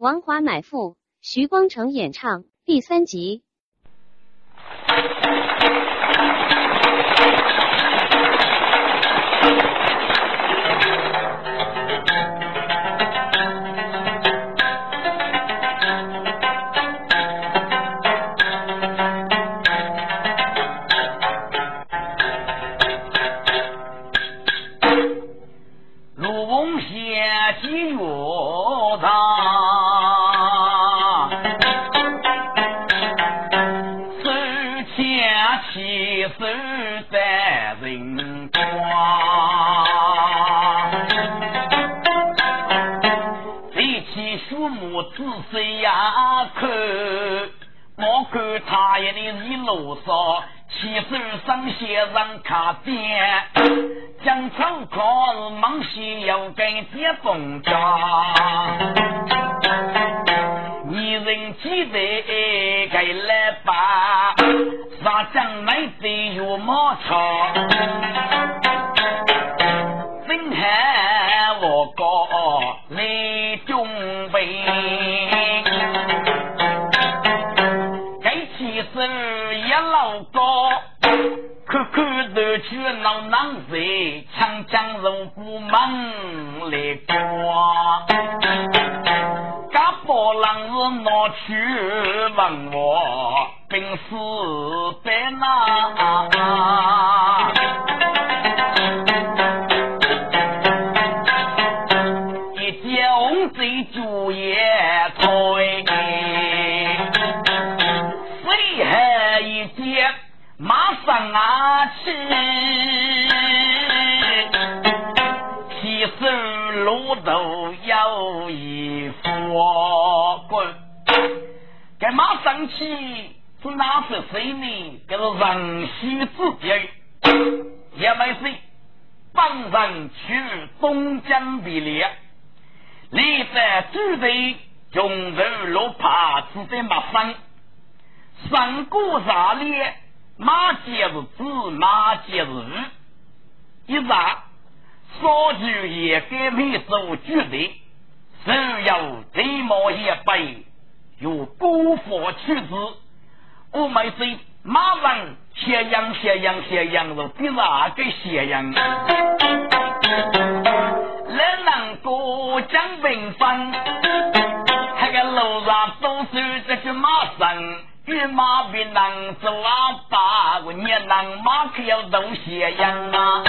王华买赋，徐光成演唱第三集。上卡边，江城可是忙西要跟接风家，你人记得该来吧，杀将买的有马超，将肉不忙来刮。家宝郎是拿去问我，本事在哪？一见红贼就也退，谁还一见？马上啊该马上去是哪是谁呢？这是人须之别。也没谁帮人去东江的猎，你在主队中头路爬，只在马上上过啥猎？马节是子，马节是日。一查，烧酒也该没做绝对，只有贼毛一杯，有辜负去子。我们是马上咸阳咸阳咸阳肉，比哪个咸阳？来能过江 bình 分，还个路上都是这些马生。与马比能走啊，把我年能马可要东西样啊！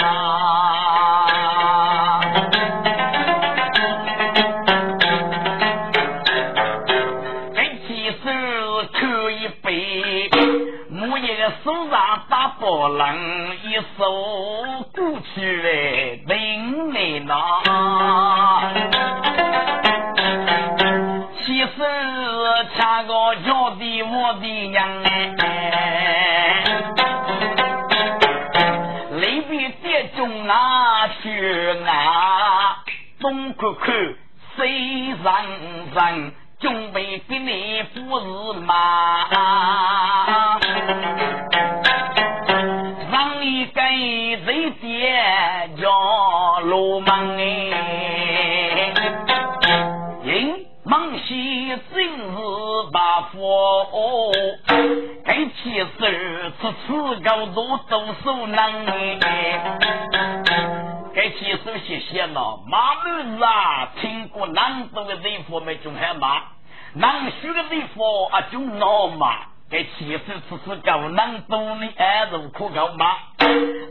上打波浪，一手鼓起来顶来拿。其实恰个叫的我的娘哎，离别别中啊去啊，东看看西让让，准备给你不是嘛？叫罗门哎？忙西真是大福，该起手出此高度都手能，该起手谢谢了。马路啊，听过南都的地方没中海马，南区的地方啊就老马。给七十次次高能多的二十可高马，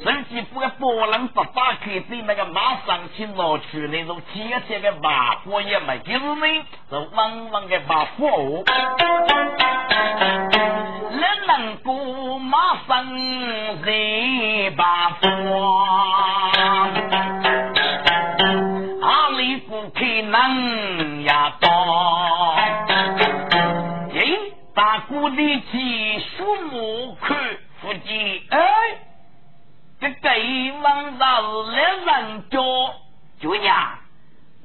甚至不个波浪不打开在那个马上去拿去那种天天的马火也没，就是呢，是汪汪的马火。人能够马上热把火，这对方倒是来人家，就呀，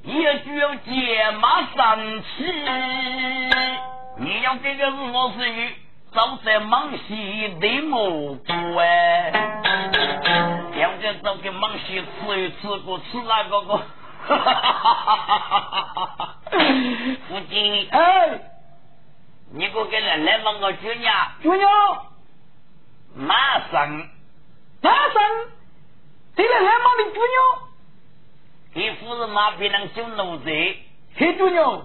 也就要解马上去。你要这个是我是早在忙西的蘑菇哎，要这早给忙西吃一吃过吃那个个，哈哈哈哈哈哈！父亲，哎，你给我给奶奶问个舅娘，舅娘，马上，马上，对了，来忙的舅娘，给夫人马别能救奴才，嘿，舅娘。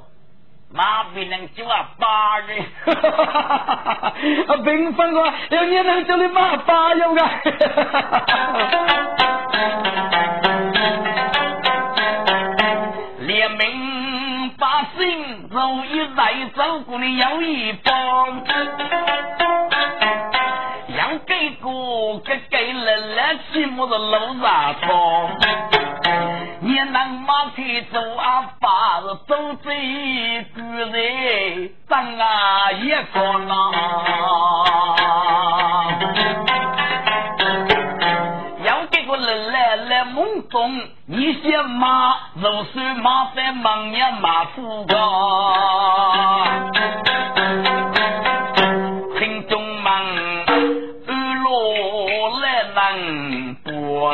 马别能救啊八人，啊，平分个，有你能叫你马八有个，列明百姓如一来走过的有一方，要给个给给了了，起码的路上走。你能马去走啊，把子走这个人，当啊一个啊，要这个人来来梦中，你些马肉是马在忙呀马夫高，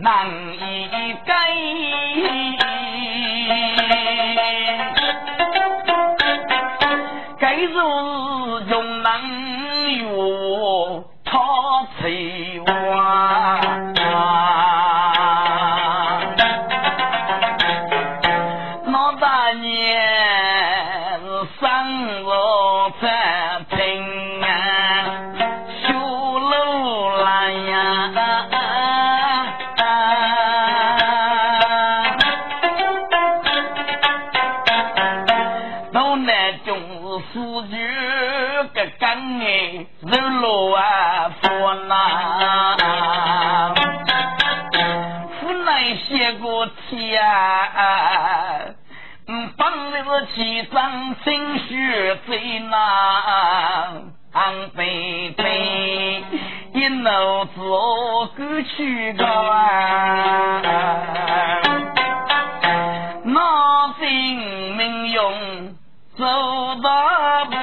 难以改，改如心血最难，安悲悲，一怒自过去，那心命用走大步。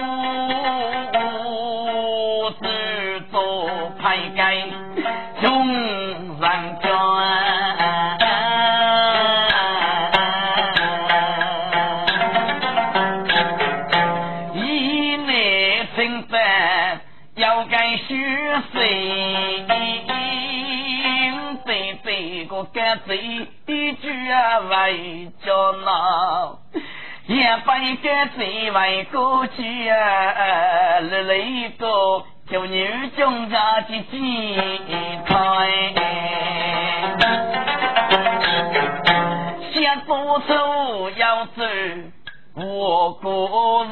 为叫闹，也把干贼为过去啊立了一个。就女中家的鸡台，先不走要走，我个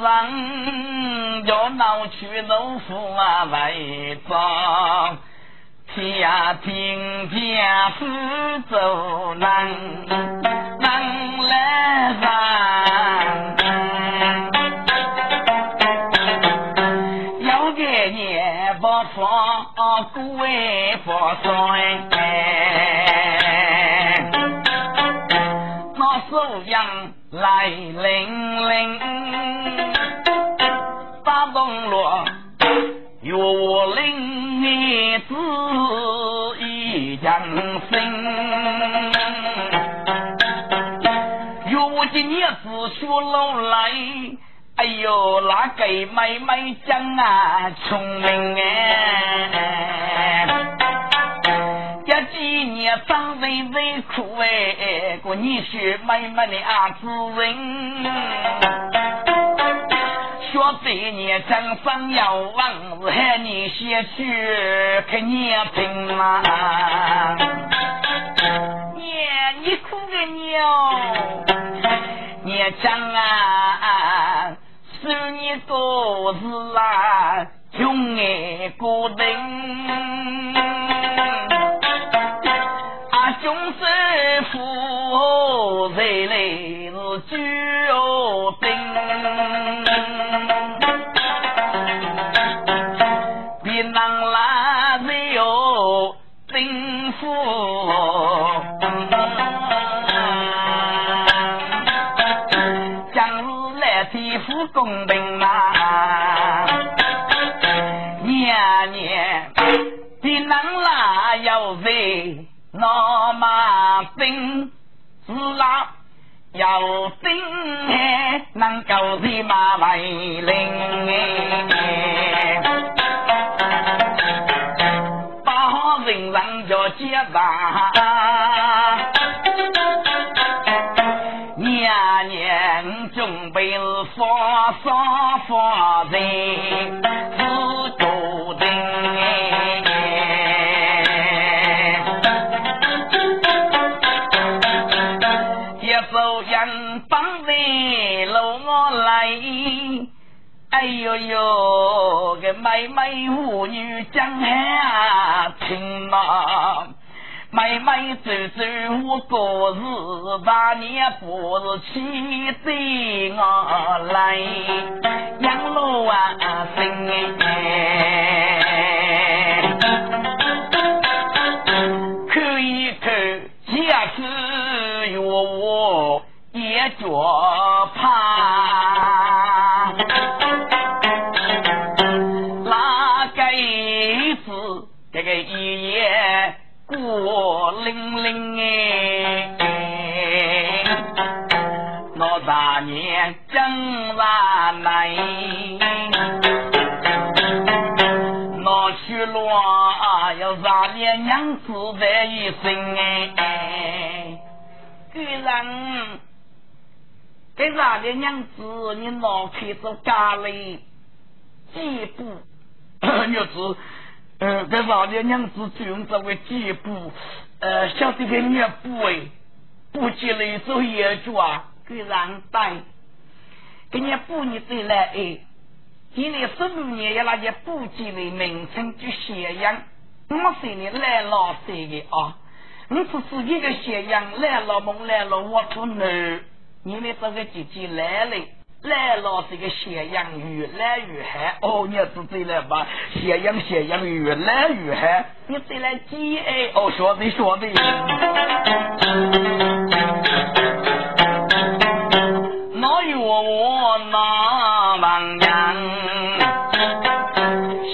人要闹去老夫啊为庄，天平家是走难，难来上。放古为不算，那收阳来零零，打动了岳林子一将心，岳的孽子学老来。哎呦，那个妹妹讲啊，聪明哎，这几年长得最苦哎，过你学妹妹的阿子人，学这年真生要往，喊你先去看年平嘛，娘你哭个娘，娘讲啊。是你多事啊，穷爱过人，啊，穷是富，在来是久定。能够骑马为领哎，把人人叫接上，年年准备发发发财。哎呦呦，个妹妹妇女江海情嘛，妹妹走走我过日，把年不是气对我来，养老啊生哎，看一看下次有我也觉怕。来，那去罗要大年娘子在一身哎，给人给大年娘子你拿去做家里几步日子。呃，给老爹娘子就用这位几步，呃，晓得个你不哎，不接了一首野句啊，给让带，给你补你再来哎，今年十五年要那些补给的名称就咸阳，我说你来老谁的啊？你是自己的咸阳来了梦来了我出难，你们这个姐姐来了。来了这个咸阳越来越嗨，哦，你自己来吧，咸阳咸阳越来越嗨，你再来几哎，哦，说的说的，我那王娘，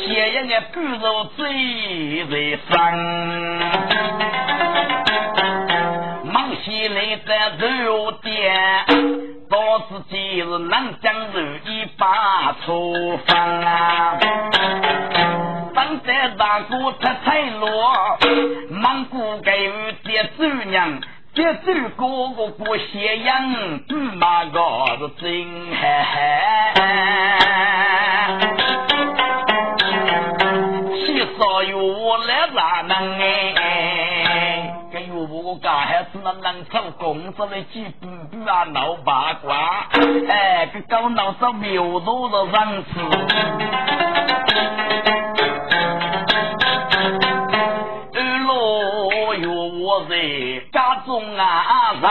咸阳的骨肉最最酸，忙起来的肉店。到自己是南江肉一把厨房啊，当在大哥出彩罗，忙过给有点主娘，这主哥哥过斜阳，不马个是真嗨嗨，七少有我来咋能哎？我我家孩子那能做工作的几步步啊闹八卦，哎，个搞闹着苗头的人子。二老有，我在家中啊人，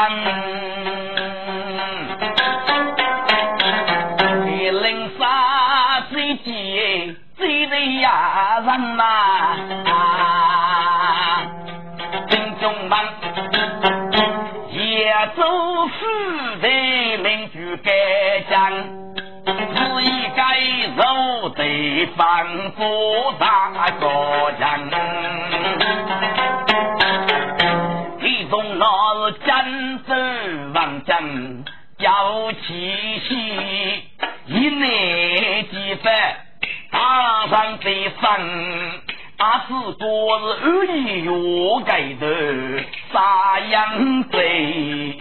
一零三最急最累呀人呐。也走四的邻居该讲，是一该受对方做大个人。一年几番打上对方。阿是多是二姨月盖头杀羊贼，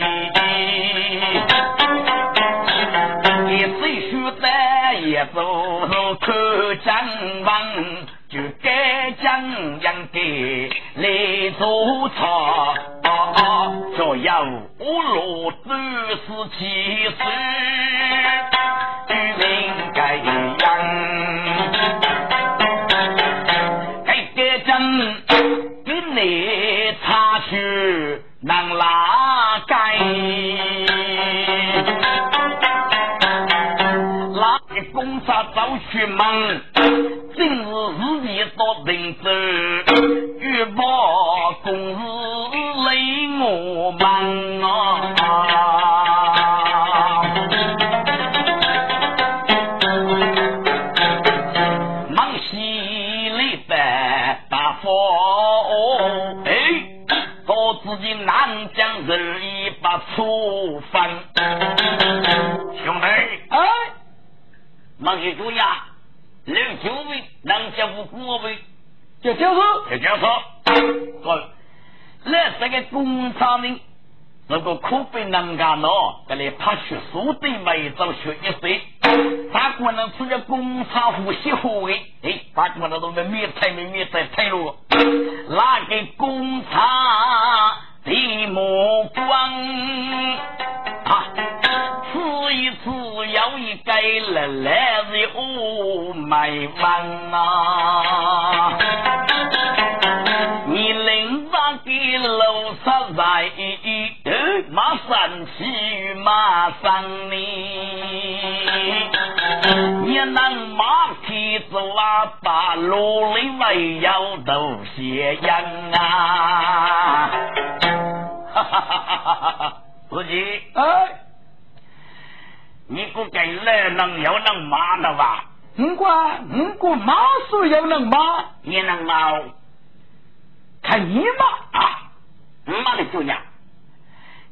一岁数的也做看将王，就该将养的来做操，就要我落都是七岁，与民该养。给你擦去能拉盖，拉个公差走去忙，今日自己到人走，欲报公事累我忙啊。处分。兄弟，哎，忙去主呀，六九位能接不过位，就就是，就就是，好，那这个工厂呢？如果苦逼能干喏，这里怕学书的没早学一岁，他可能出了工厂呼吸护卫，哎，他可能都没灭菜没灭菜菜路，那个工厂李莫光啊，此一次要一计，来来日哦没完啊！把给楼上在。马三骑马三里，你能马蹄子拉把路里没有都斜阳啊！哈哈哈哈哈哈！自己哎，你不该来能有能马的吧？不管，不管马术又能马，你能马？看你马啊！马的姑娘。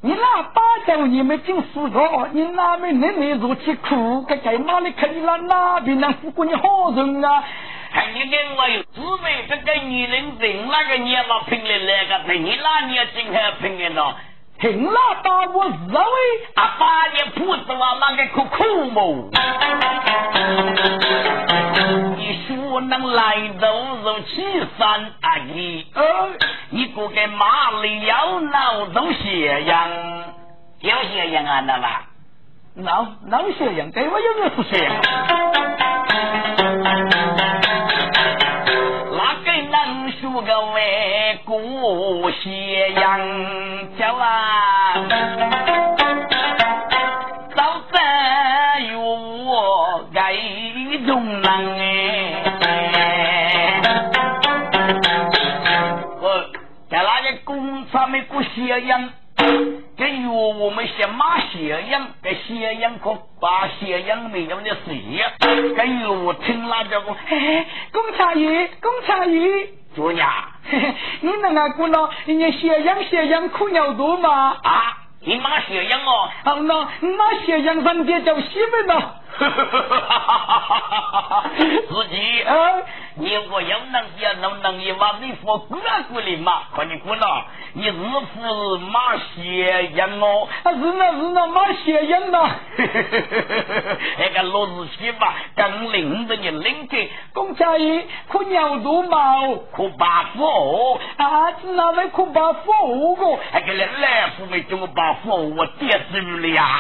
你那巴掌你们进四个，你哪门能耐如此苦？该该哪里看你那哪边能不过你好人啊？还你跟我有姊妹，这个女人人那个年老拼了那个，凭你那年轻还拼了呢？凭那大我认为啊，八年铺子啊，那个可苦么？你说能来走走七三阿姨？呃，你不给马里要闹都斜阳，有斜阳啊，那吧？闹闹斜阳，给我有没有斜阳？能输个外国斜阳叫啊？中郎哎，我在那个工厂没过斜阳，跟与我们些马斜阳，给斜阳可把斜阳没有的水，跟与我听那叫个，嘿嘿，工厂爷，工厂爷，姑娘，你那个姑娘，人家斜阳斜阳苦尿多吗？啊，你马斜阳哦，好那马斜阳分别叫西门了。哈哈哈哈哈哈！自己啊，你我要能也能能一把你说过来过来嘛，快点过来！你是不是马斜阳哦？啊，是那，是那马斜阳呐！那个罗子熙吧，刚领着你领给公家爷可鸟多毛，可把火啊，是那位可把火个？那个来来福没怎么把火我跌住了呀？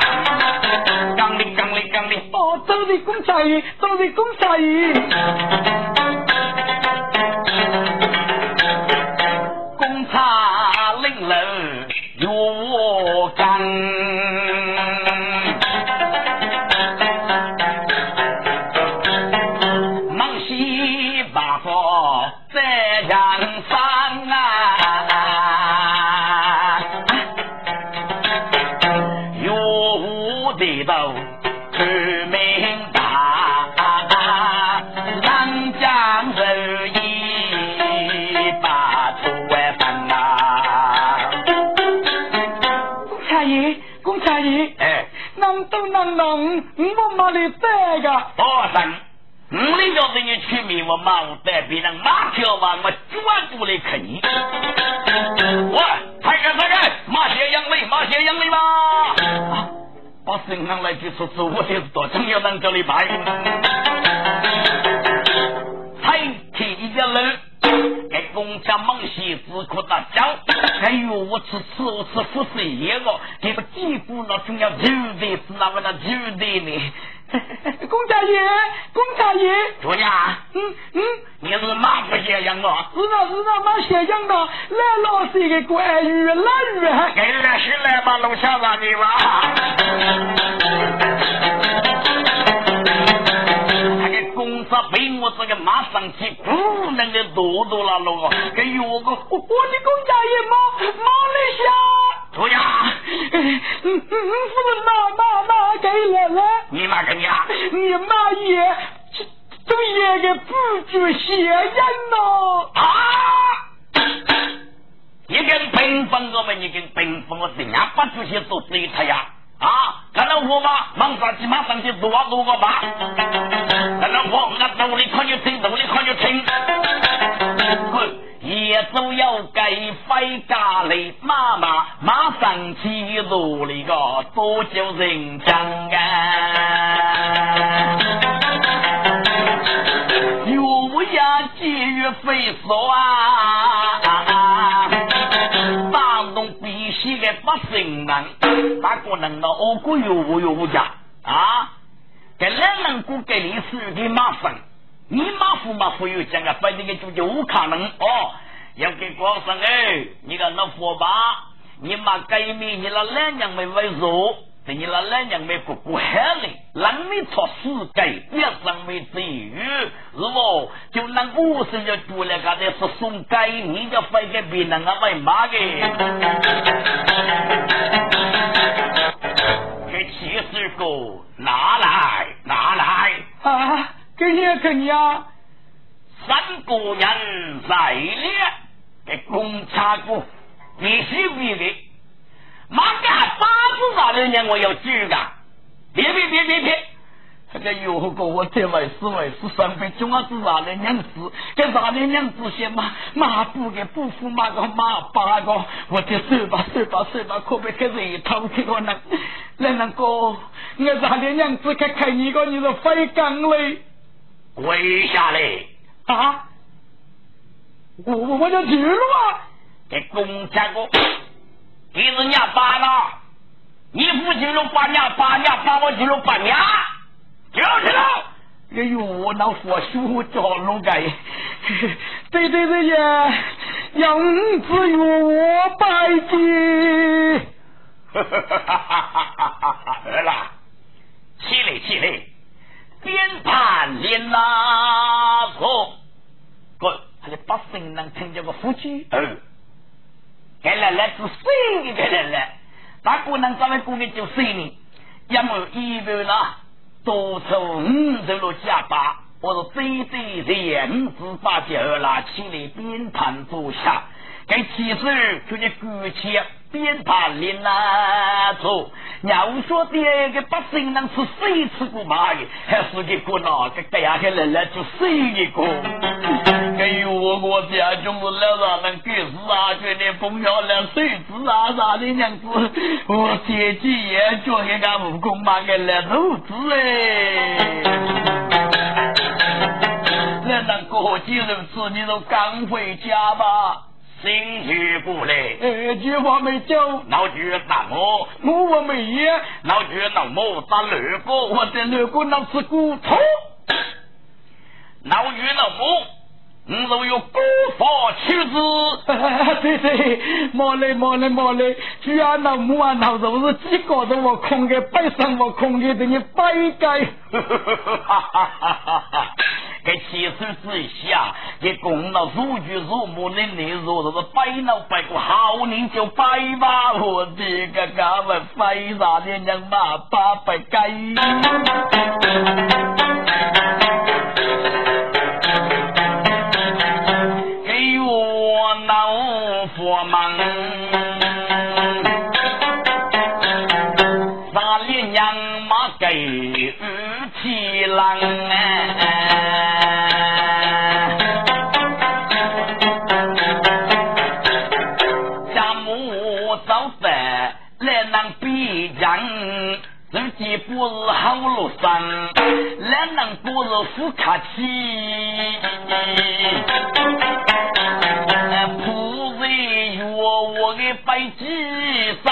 刚领，刚领，刚领。都是公差爷，走的公差爷，公差领了若干，我马无代别人马条嘛，我专过来看你。喂，太干太干，马些杨梅，马些杨梅嘛。把身上来就说说，我就是多重要人叫你拜。才提一个人。给公家忙些只可打交，哎呦我吃吃我吃不是一个，这个几乎那重要就得是那么那就得呢。公家爷，公家爷，主呀，嗯嗯，你是马不斜阳的？是那，是那马斜阳的，来老是一个关羽，来羽，给了是来把龙虾让你吧。他被我这个马上去，不能的多多了喽！给我个，我的公家爷马马来下，对呀，嗯嗯嗯，夫人马马马给来了，你马给你啊？你骂爷都爷个不住谢人喽啊！一根冰封我们一根冰封我怎样不知些做对他呀？啊，看到我吗？忙啥去马上去做啊做个吧。看到我，我努力看就听，努力看就听。也都要给飞家里妈妈马上去做那个多久人讲啊？有呀，节约费说啊！大东必须的不行人，大个人呢，我个有我有家啊！给两人过给你是给马生。你马虎马虎又讲个，反正个就有可能哦。要给光生哎，你个那佛吧，你妈改名，你那两娘没为弱，等你那两娘没过过海嘞，让你错死改，别生没至于，是不？就那五十就做了，刚才是送改，你就分给别人啊，为嘛的？这七十个拿来拿来啊！给你给你啊！三个人在列，给公差过，必须为的。马干八字上的人我要举的，别别别别别！这个有个我这位是位是上辈中央子上的娘子，跟上的娘子些马马不给不服马个马八个，我就收吧收吧收吧，可别开始一套这个呢。来那个，我上的娘子看看你个，你是飞岗嘞。跪下来啊！我我我就去了嘛！给公家哥，你是娘爸了，你不去了把娘爸娘把我去了把娘，就是了。哎呦，那佛修叫龙盖，对对对呀，杨子与我拜见。哈哈哈哈哈哈！儿啦，起来起来。边盘连拉错，哥，他的百姓能听见个夫妻，哦，该来来是谁的来来？大姑娘咱们过的就谁呢？要么一个啦，多出五十路家把，我说对对对，五十八九啦，起来边盘坐下。该起手就你鼓起鞭炮铃啊！错，要说的个百姓能吃谁吃过嘛的，还是个个哪个这样个人来就谁一个？哎呦，我家就是来让人给事啊，觉得风漂亮水质啊啥的样子，我姐姐也叫人家武功嘛个来投资哎。那那过几日子你都赶回家吧。新去过来，哎，句话没讲，老句那么，我没烟，老句那么打六个，我的六个那是骨头，老句那么。你若有孤房妻子，对 对，莫嘞莫嘞莫嘞，只要那木啊那都是几个的我空的，背上我空的，等你摆改。给七 手之下，给供了如举如母的内容，都是摆了摆个好年就摆吧，我的个俺们摆啥的娘嘛把摆改。佛忙，啥里娘马给雨起浪家母早饭来能比将，自己不是好路上，来能不是富客气。我的白鸡山，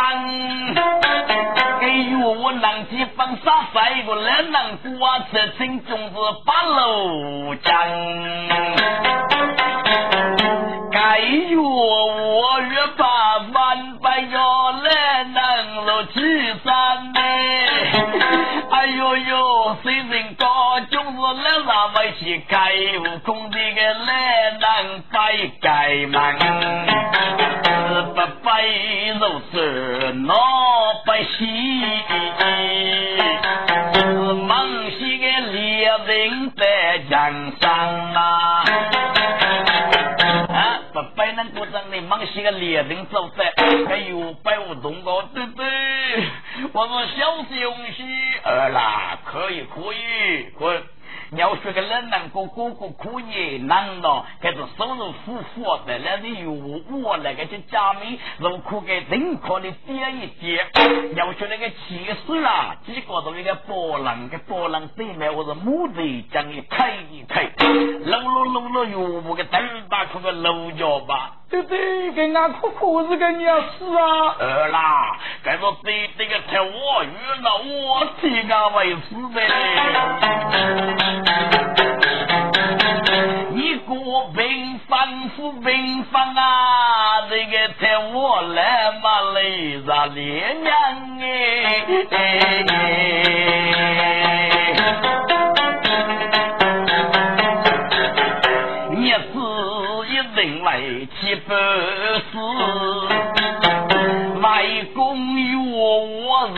给我南极放沙塞个两南瓜子，正中是八路江。该月我月把万百要来能路去三呢？哎呦呦，谁人高就是来上没去开悟空的个来能白盖门。不白如是闹不喜，梦西的猎人在江上啊！忙些个猎人走的，还有百五同高，对对，我们小西东西，呃啦，可以可以，滚。要说个冷男哥哥哥可以难了，可是收入富富的，那是有我那个去家里，如可给认可的点一点。要说那个气势啊，几个都那个波浪，个波浪对面我是木头将你推一推，搂搂搂搂哟，我个灯打出个楼角吧。对对，给俺可可是个鸟事啊！呃啦，该说对这个才我遇了，我替俺为师的。你过平凡不平凡啊！这个才我来嘛来着烈娘哎，你是一人来七百四，卖公约我是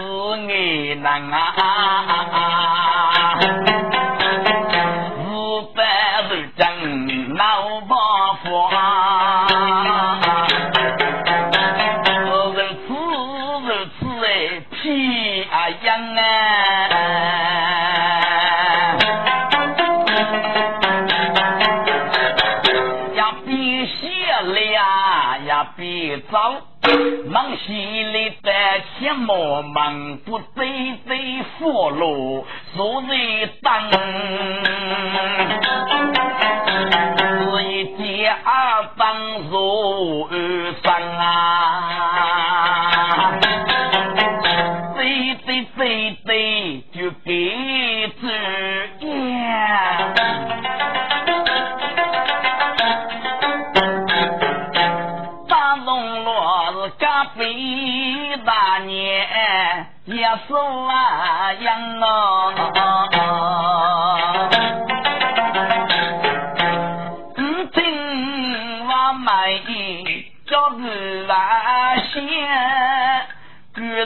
爱难啊！切莫忙，不对对佛路，昨日当。家当如山啊，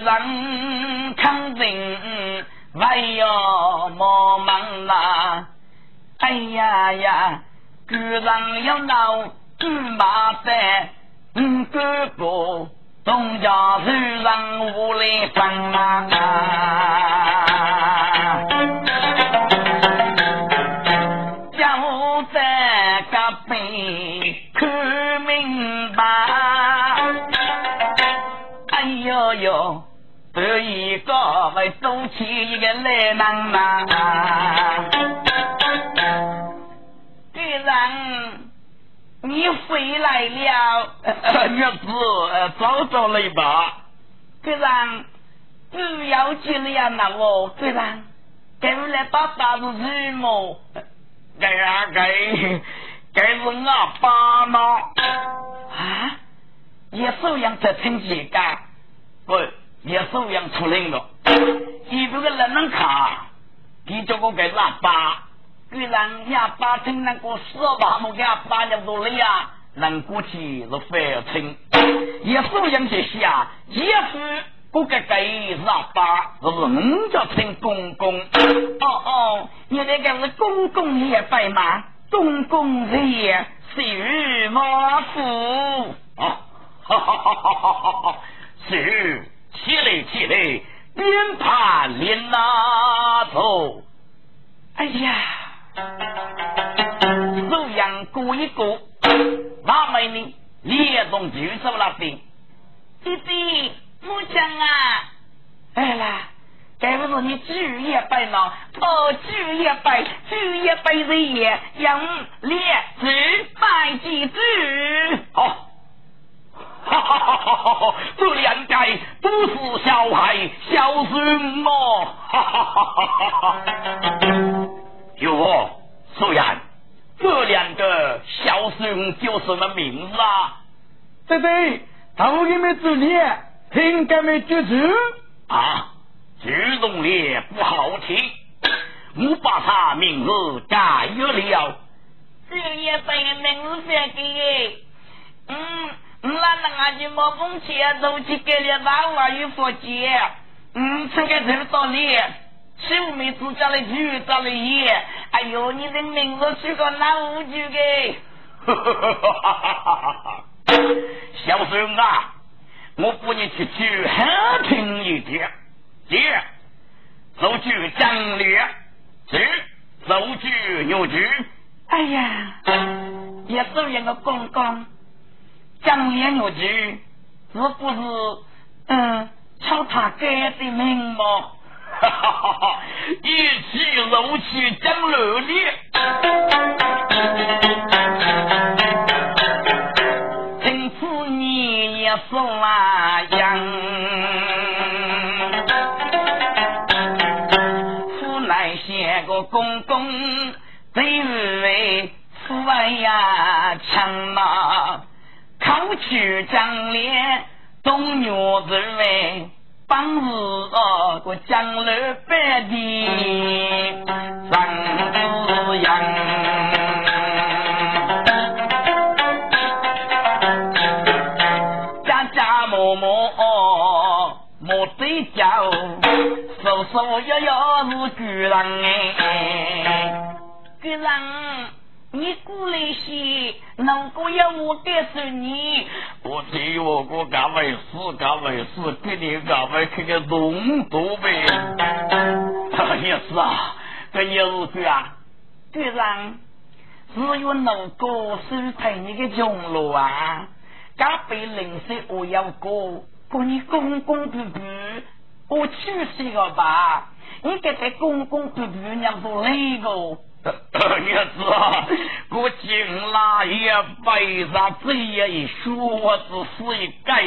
人肯定还要忙忙啦。哎呀呀，个人要闹麻烦，嗯，哥哥东家是人无来分啊。哟，得一个为走起一个来人。呐！既然你回来了，女子早早来吧。既然不要紧了呀，那我既然该来把大子什么？该啊该，该是我爸呢？啊，也收养这成绩干。喂，也收养出来了，你这个人能卡，你叫我给喇叭，居然哑巴听那个说吧，我给他叭了多了呀，能过去是非常，也收养这些啊，也是不该给喇叭，是不是？我叫称公公，哦哦，你那个是公公也拜吗？公公爷，是马夫啊，哈哈哈哈哈哈哈。是，起来起来，鞭盘连拿走。哎呀，手样过一过，那美女连动举手了的。弟弟，木匠啊，哎啦，该不是你举也白了，哦，举也白，举也白人也，杨连举拜几举，好。哈哈哈哈！这两该都是小孩，孝顺哦。哈哈哈哈哈！哟，素然，这两个孝顺叫什么名字啊？对对，头一没字念，听该没记住啊？举动的不好听，我把他名字改了。这也把名字写给，嗯。那那俺就冒风钱，走去给了大娃与佛姐，嗯，这个头到里，秀妹子家里去，家里爷，哎呦，你的名字取个哪五句给？小孙啊，我扶你去举汉平一点，爹，奏举张烈，是奏举牛举。哎呀，也奏一个公公，张烈牛举，是不是嗯，朝他改的名吗？哈哈哈哈！一起入去讲热烈，从此你也送啊样，府内写个公公，对为父爱呀强呐，考取张烈东岳之位。帮日哦，个江楼百地张子阳，家家默默，莫对叫，手手摇摇是巨人哎，巨人。你过来些，能够要我告诉你。我对我哥干为事，干为事，给你干为开个龙多呗。也是啊，这也是对啊。队长，只有能够收陪你的穷路啊，加倍零食我要过，过你公公婆婆，我去世了吧？你给他公公婆婆让不累个。也是啊，我进来也背上这样一说子是一改，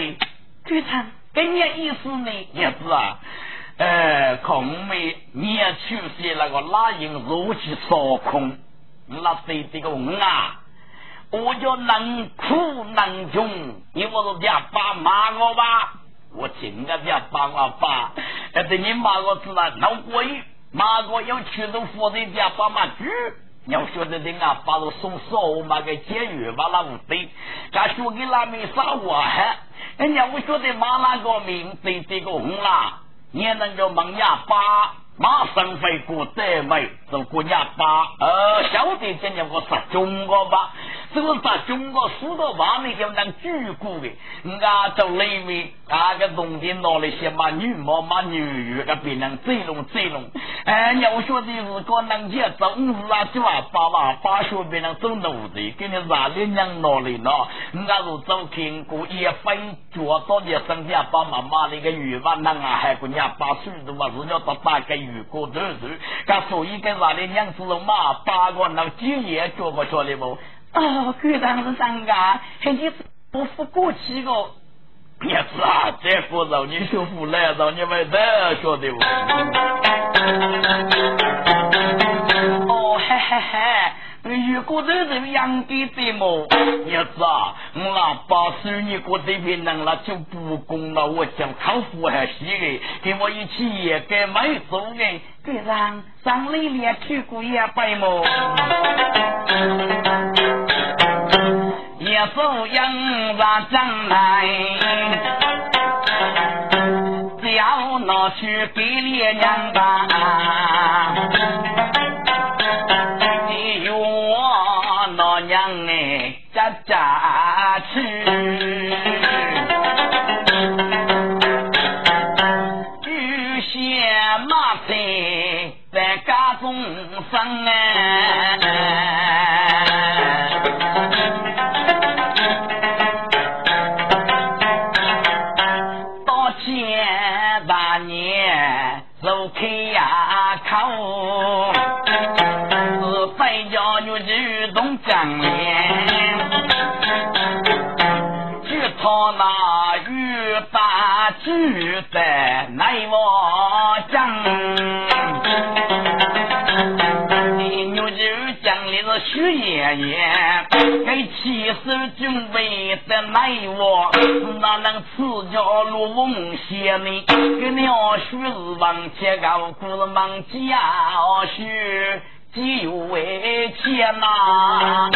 队长，跟你意思呢？也是啊，呃，孔妹你也去些那个拉人如去烧空，那谁这个我啊？我就能苦能穷，你不是叫爸骂我吧？我今个叫爸我爸，但是你骂我知道闹鬼。马哥要去到夫人家帮忙住，要晓得的啊，把我送扫码给监狱把那不对，敢说给那没啥话哈？人家我晓得马那个名对这个红啦，也能够蒙呀把马上回过得没，做国家把呃晓得今年我是中国吧？这个在中国许多外面就能举过的，亚洲里面啊个农田拿来些马女毛马女鱼，个别人这种这种，哎，要说的是个能接种子啊，就啊把嘛把学别人种农的，给你啥的娘拿来喏，亚是走苹果也分脚到你身上把妈妈那个鱼吧，那啊还个娘把水都嘛是要到打个鱼过头头，噶所以跟啥的娘子嘛把个那几年做不着的不？哦，局长是三个，还是不服过去个？也是啊，这不让你修复来，让你们得晓得不？哦，嘿嘿嘿。如果这人养的怎么？也是啊，我那八十你过这边人了就不公了，我讲康复还是的，跟我一起也该买走的。给让，上里面去过也白么？也不应把将来，只要拿去给爹娘吧。家家去，西施准备的内我，哪能赐教罗武先呢？个鸟须是王家高，不是王家须，只有为钱呐。